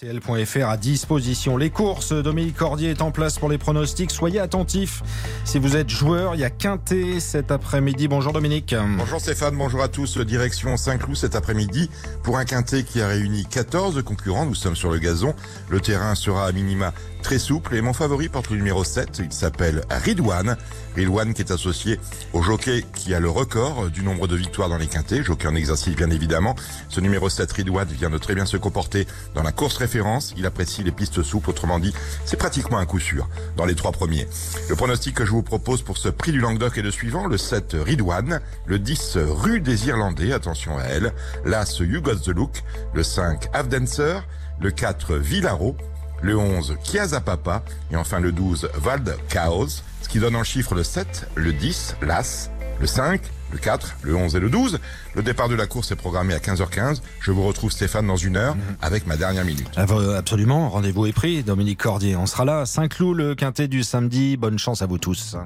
CL.fr à disposition. Les courses, Dominique Cordier est en place pour les pronostics. Soyez attentifs. Si vous êtes joueur, il y a Quintet cet après-midi. Bonjour Dominique. Bonjour Stéphane, bonjour à tous. Direction Saint-Cloud cet après-midi pour un Quintet qui a réuni 14 concurrents. Nous sommes sur le gazon. Le terrain sera à minima très souple et mon favori porte le numéro 7. Il s'appelle Ridwan. Ridwan qui est associé au jockey qui a le record du nombre de victoires dans les quintés. Jockey en exercice bien évidemment. Ce numéro 7 Ridwan vient de très bien se comporter dans la course Il apprécie les pistes souples. Autrement dit, c'est pratiquement un coup sûr dans les trois premiers. Le pronostic que je vous propose pour ce prix du Languedoc est le suivant. Le 7 Ridwan. Le 10 Rue des Irlandais. Attention à elle. L'As You Got the Look. Le 5 Avdancer. Le 4 Villaro le 11 Chiasa Papa et enfin le 12 Vald Chaos, ce qui donne en chiffre le 7, le 10, l'As, le 5, le 4, le 11 et le 12. Le départ de la course est programmé à 15h15. Je vous retrouve Stéphane dans une heure avec ma dernière minute. Absolument, rendez-vous est pris. Dominique Cordier, on sera là. Saint-Cloud, le quintet du samedi. Bonne chance à vous tous.